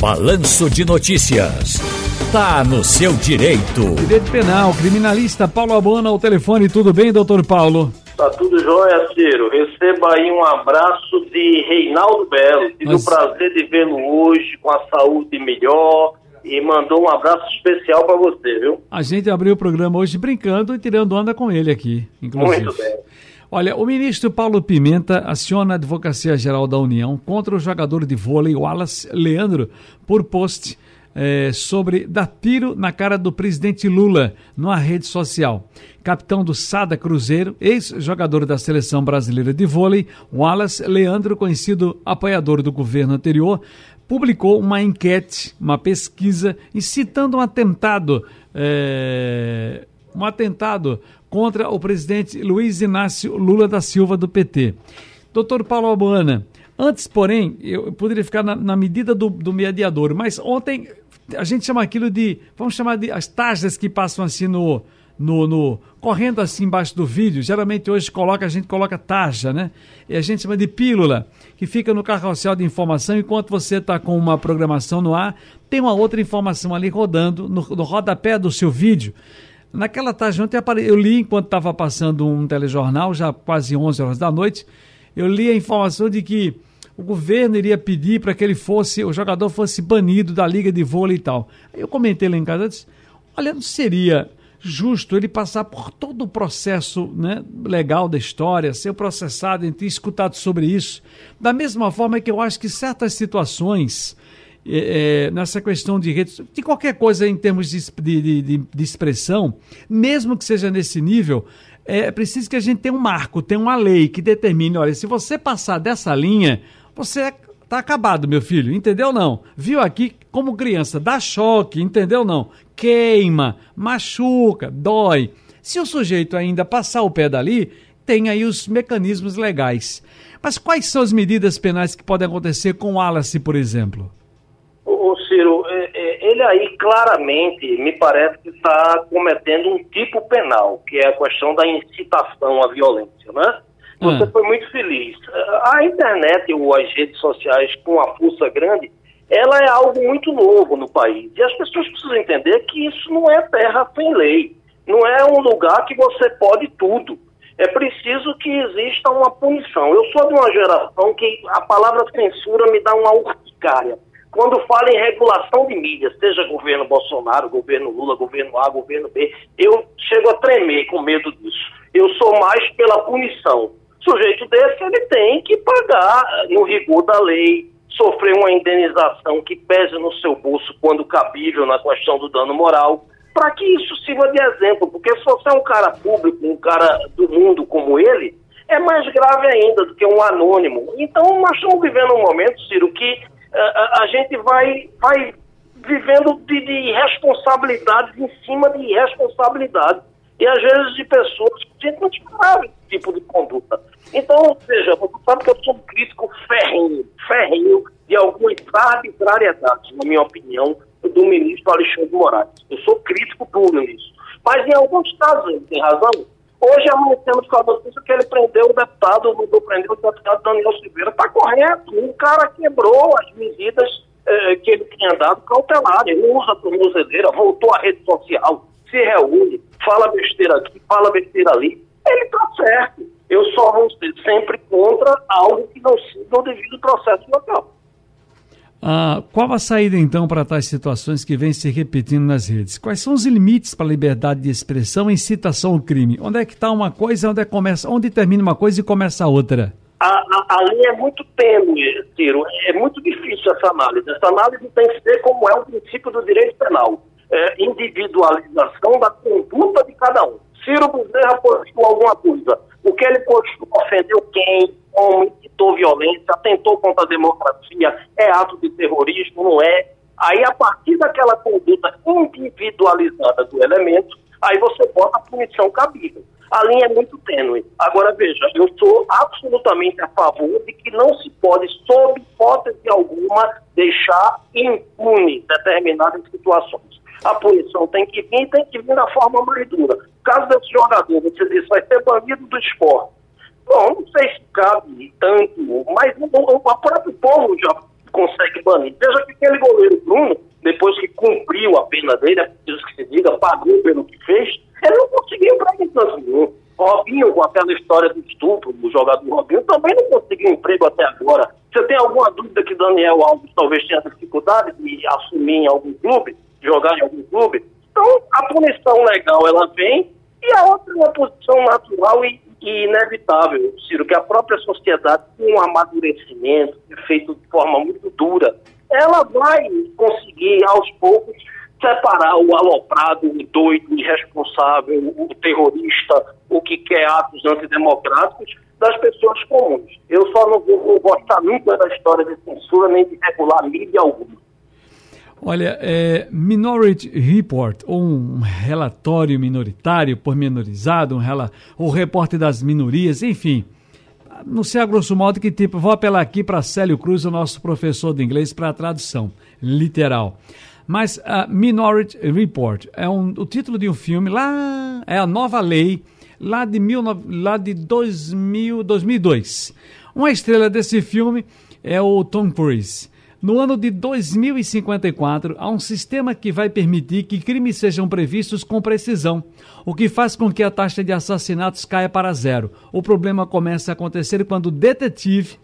Balanço de Notícias. Tá no seu direito. Direito Penal, criminalista Paulo Abona ao telefone. Tudo bem, doutor Paulo? Tá tudo jóia, Ciro. Receba aí um abraço de Reinaldo Belo. Tive Mas... o prazer de vê-lo hoje com a saúde melhor e mandou um abraço especial para você, viu? A gente abriu o programa hoje brincando e tirando onda com ele aqui, inclusive. Muito bem. Olha, o ministro Paulo Pimenta aciona a Advocacia Geral da União contra o jogador de vôlei Wallace Leandro por post é, sobre dar tiro na cara do presidente Lula numa rede social. Capitão do Sada Cruzeiro, ex-jogador da seleção brasileira de vôlei, Wallace Leandro, conhecido apoiador do governo anterior, publicou uma enquete, uma pesquisa, incitando um atentado. É, um atentado contra o presidente Luiz Inácio Lula da Silva do PT. Doutor Paulo Albuana, antes, porém, eu poderia ficar na, na medida do, do, mediador, mas ontem a gente chama aquilo de, vamos chamar de as taxas que passam assim no, no, no, correndo assim embaixo do vídeo. Geralmente hoje coloca a gente coloca taxa, né? E a gente chama de pílula, que fica no carrossel de informação enquanto você está com uma programação no ar, tem uma outra informação ali rodando no, no rodapé do seu vídeo. Naquela tarde ontem eu li enquanto estava passando um telejornal, já quase 11 horas da noite, eu li a informação de que o governo iria pedir para que ele fosse, o jogador fosse banido da liga de vôlei e tal. Aí eu comentei lá em casa, disse, olha, não seria justo ele passar por todo o processo né, legal da história, ser processado, ter escutado sobre isso. Da mesma forma que eu acho que certas situações é, é, nessa questão de redes, de qualquer coisa em termos de, de, de, de expressão, mesmo que seja nesse nível, é preciso que a gente tenha um marco, tenha uma lei que determine, olha, se você passar dessa linha, você tá acabado, meu filho, entendeu não? Viu aqui como criança, dá choque, entendeu não? Queima, machuca, dói. Se o sujeito ainda passar o pé dali, tem aí os mecanismos legais. Mas quais são as medidas penais que podem acontecer com o Wallace, por exemplo? Ciro, é, é, ele aí claramente me parece que está cometendo um tipo penal, que é a questão da incitação à violência, né? Você ah. foi muito feliz. A internet ou as redes sociais com a força grande, ela é algo muito novo no país. E as pessoas precisam entender que isso não é terra sem lei. Não é um lugar que você pode tudo. É preciso que exista uma punição. Eu sou de uma geração que a palavra censura me dá uma urticária. Quando fala em regulação de mídias, seja governo Bolsonaro, governo Lula, governo A, governo B, eu chego a tremer com medo disso. Eu sou mais pela punição. Sujeito desse, ele tem que pagar no rigor da lei, sofrer uma indenização que pese no seu bolso quando cabível na questão do dano moral, para que isso sirva de exemplo, porque se você é um cara público, um cara do mundo como ele, é mais grave ainda do que um anônimo. Então, nós estamos vivendo um momento, Ciro, que a, a gente vai, vai vivendo de, de responsabilidades em cima de responsabilidades. E às vezes de pessoas que a gente não esperava esse tipo de conduta. Então, veja, você sabe que eu sou um crítico ferrenho, ferrenho de algumas arbitrariedades, na minha opinião, do ministro Alexandre Moraes. Eu sou crítico puro nisso. Mas em alguns casos ele tem razão. Hoje amanhecemos com a notícia que ele prendeu o deputado, mandou prender o deputado Daniel Silveira. Está correto, o cara quebrou as medidas eh, que ele tinha dado cautelar. Ele usa tornozeleira, voltou à rede social, se reúne, fala besteira aqui, fala besteira ali. Ele está certo. Eu só vou ser sempre contra algo que não siga o devido processo local. Ah, qual a saída então para tais situações que vêm se repetindo nas redes? Quais são os limites para a liberdade de expressão e incitação ao crime? Onde é que está uma coisa, onde, é começa, onde termina uma coisa e começa a outra? A, a, a, linha é muito tênue, Ciro. É muito difícil essa análise. Essa análise tem que ser como é o princípio do direito penal. É, individualização da conduta de cada um. Ciro Bezerra postou alguma coisa. O que ele postou ofendeu quem, como, incitou violência, atentou contra a democracia, é ato de terrorismo, não é? Aí, a partir daquela conduta individualizada do elemento, aí você bota a punição cabível. A linha é muito tênue. Agora, veja, eu sou absolutamente a favor de que não se pode, sob hipótese alguma, deixar impune determinadas situações. A punição tem que vir, tem que vir da forma mais dura. Caso desse jogador, você disse, vai ser banido do esporte. Bom, não sei se cabe tanto, mas o, o, o próprio povo já consegue banir. Veja que aquele goleiro Bruno, depois que cumpriu a pena dele, é preciso que se diga, pagou pelo que fez, ele não conseguiu emprego em canto nenhum. Robinho, com aquela história do estupro do jogador Robinho, também não conseguiu emprego até agora. Você tem alguma dúvida que Daniel Alves talvez tenha dificuldade de assumir em algum clube, jogar em algum clube? Então, a punição legal, ela vem, e a outra é uma posição natural e e inevitável, Ciro, que a própria sociedade, com um amadurecimento feito de forma muito dura, ela vai conseguir, aos poucos, separar o aloprado, o doido, o irresponsável, o terrorista, o que quer atos antidemocráticos, das pessoas comuns. Eu só não vou, vou gostar nunca da história de censura nem de regular mídia alguma. Olha, é, Minority Report, ou um relatório minoritário, pormenorizado, um rela, o repórter das minorias, enfim. Não sei a grosso modo que tipo, vou apelar aqui para Célio Cruz, o nosso professor de inglês, para a tradução literal. Mas Minority Report é um, o título de um filme lá, é a nova lei lá de, mil, lá de 2000, 2002. Uma estrela desse filme é o Tom Cruise. No ano de 2054, há um sistema que vai permitir que crimes sejam previstos com precisão, o que faz com que a taxa de assassinatos caia para zero. O problema começa a acontecer quando o detetive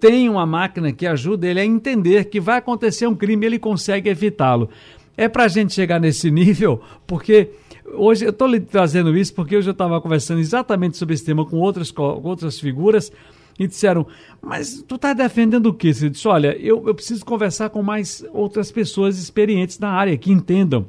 tem uma máquina que ajuda ele a entender que vai acontecer um crime e ele consegue evitá-lo. É para a gente chegar nesse nível, porque hoje eu estou lhe trazendo isso porque hoje eu estava conversando exatamente sobre esse tema com outras, com outras figuras e disseram, mas tu está defendendo o quê? Você disse, olha, eu, eu preciso conversar com mais outras pessoas experientes na área, que entendam.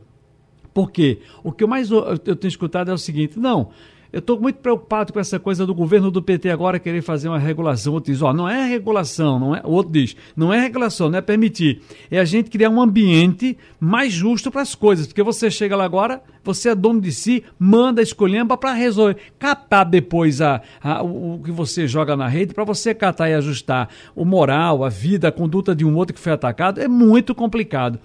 Por quê? O que eu mais eu tenho escutado é o seguinte, não, eu estou muito preocupado com essa coisa do governo do PT agora querer fazer uma regulação. Outro diz, ó, não é regulação, não é. O outro diz, não é regulação, não é permitir. É a gente criar um ambiente mais justo para as coisas. Porque você chega lá agora, você é dono de si, manda escolhendo para resolver. Catar depois a, a, o, o que você joga na rede, para você catar e ajustar o moral, a vida, a conduta de um outro que foi atacado, é muito complicado.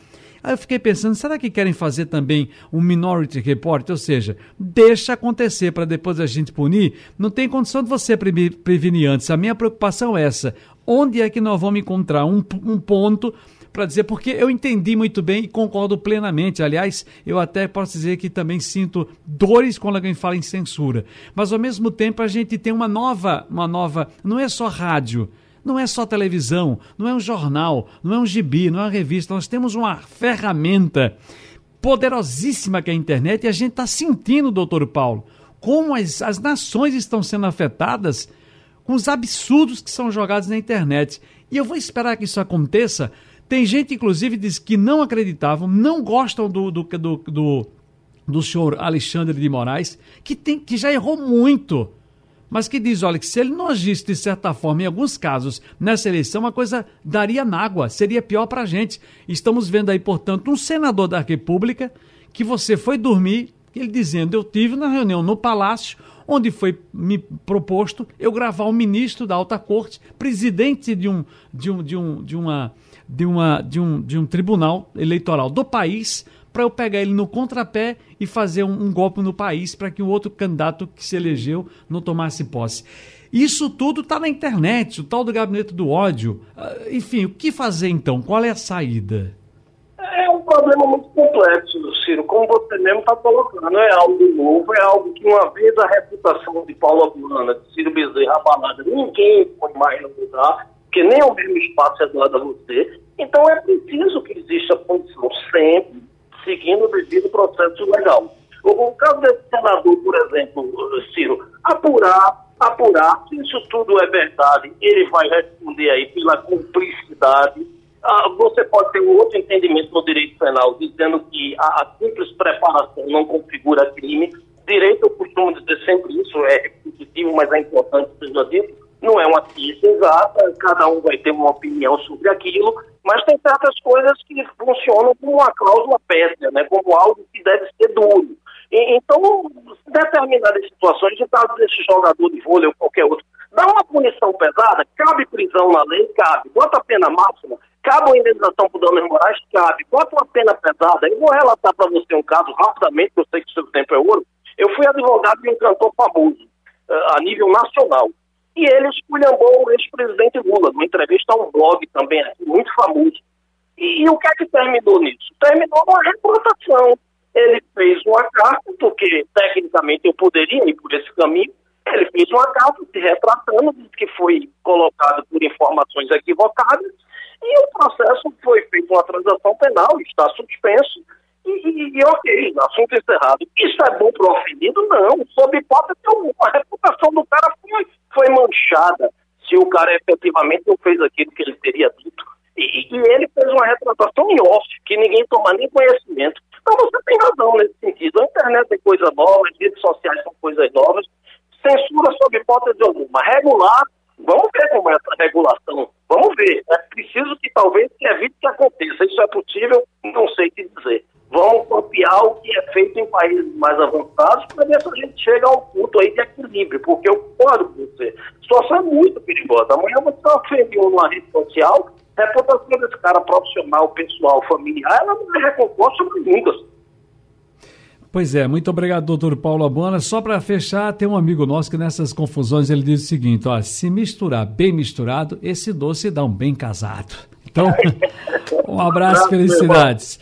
Aí eu fiquei pensando, será que querem fazer também um Minority Report? Ou seja, deixa acontecer para depois a gente punir? Não tem condição de você prevenir antes. A minha preocupação é essa. Onde é que nós vamos encontrar um, um ponto para dizer, porque eu entendi muito bem e concordo plenamente. Aliás, eu até posso dizer que também sinto dores quando alguém fala em censura. Mas ao mesmo tempo a gente tem uma nova, uma nova, não é só rádio. Não é só televisão, não é um jornal, não é um gibi, não é uma revista. Nós temos uma ferramenta poderosíssima que é a internet e a gente está sentindo, doutor Paulo, como as, as nações estão sendo afetadas com os absurdos que são jogados na internet. E eu vou esperar que isso aconteça. Tem gente, inclusive, diz que não acreditavam, não gostam do, do, do, do, do senhor Alexandre de Moraes, que, tem, que já errou muito mas que diz, olha, que se ele não agisse de certa forma, em alguns casos, nessa eleição, a coisa daria mágoa, seria pior para a gente. Estamos vendo aí, portanto, um senador da República que você foi dormir, ele dizendo, eu tive na reunião no Palácio, onde foi me proposto eu gravar um ministro da Alta Corte, presidente de um, de um, de um, de uma, de uma, de um, de um tribunal eleitoral do país, para eu pegar ele no contrapé e fazer um, um golpe no país para que o outro candidato que se elegeu não tomasse posse. Isso tudo está na internet, o tal do gabinete do ódio. Uh, enfim, o que fazer então? Qual é a saída? É um problema muito complexo, Ciro. Como você mesmo está colocando, é algo novo, é algo que uma vez a reputação de Paulo Abuana, de Ciro Bezerra abalada, ninguém pode mais mudar, porque nem o mesmo espaço é dado a você. Então é preciso que exista condição sempre seguindo o devido processo legal. O, caso desse senador, por exemplo, Ciro, apurar, apurar, se isso tudo é verdade, ele vai responder aí pela cumplicidade. Ah, você pode ter um outro entendimento no direito penal, dizendo que a, a simples preparação não configura crime. Direito, eu costumo dizer sempre isso, é repetitivo, mas é importante que seja dito não é uma ciência exata, cada um vai ter uma opinião sobre aquilo, mas tem certas coisas que funcionam como uma cláusula pétrea, né, como algo que deve ser duro. E, então, determinadas situações, de caso desse jogador de vôlei ou qualquer outro, dá uma punição pesada, cabe prisão na lei, cabe. Bota a pena máxima, cabe uma indenização por danos morais, cabe. Bota uma pena pesada. Eu vou relatar para você um caso rapidamente, que eu sei que o seu tempo é ouro. Eu fui advogado de um cantor famoso, uh, a nível nacional. E ele esculhambou o ex-presidente Lula, numa entrevista a um blog também aqui, muito famoso. E, e, o que é que terminou nisso? Terminou uma reportação. Ele fez uma carta, porque tecnicamente eu poderia ir por esse caminho. Ele fez uma carta se retratando, disse que foi colocado por informações equivocadas processo foi feito uma transação penal, está suspenso, e, e, e, ok, assunto encerrado. Isso é bom para o ofendido? Não, sob hipótese alguma. A reputação do cara foi, foi manchada se o cara efetivamente não fez aquilo que ele teria dito. E, e ele fez uma retratação em off, que ninguém toma nem conhecimento. Então você tem razão nesse sentido. A internet é coisa nova, as redes sociais são coisas novas. Censura sob hipótese alguma. Regular, vamos ver como é essa regulação. Vamos ver. É preciso que talvez evite que aconteça. Isso é possível? Não sei o que dizer. Vamos copiar o que é feito em países mais avançados para ver se a gente chega a um ponto aí de equilíbrio, porque eu concordo com você. A situação é muito perigosa. Amanhã você ofende um numa rede social, a reputação desse cara profissional, pessoal, familiar, ela não é recomposta nunca. Pois é, muito obrigado, doutor Paulo Abona. Só para fechar, tem um amigo nosso que nessas confusões ele diz o seguinte: ó, se misturar bem misturado, esse doce dá um bem casado. Então, um abraço, felicidades.